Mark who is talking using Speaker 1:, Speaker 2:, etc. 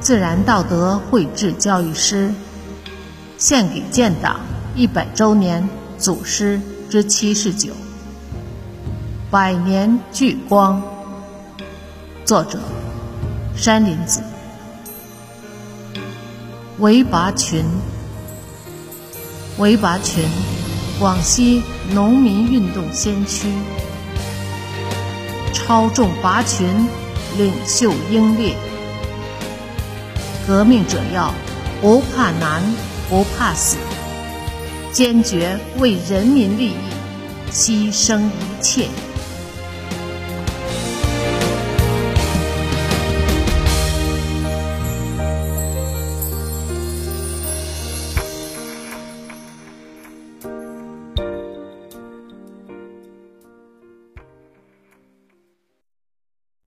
Speaker 1: 自然道德绘制教育诗，献给建党一百周年祖师之七十九，百年聚光。作者：山林子。韦拔群，韦拔群，广西农民运动先驱，超众拔群，领袖英烈。革命者要不怕难，不怕死，坚决为人民利益牺牲一切。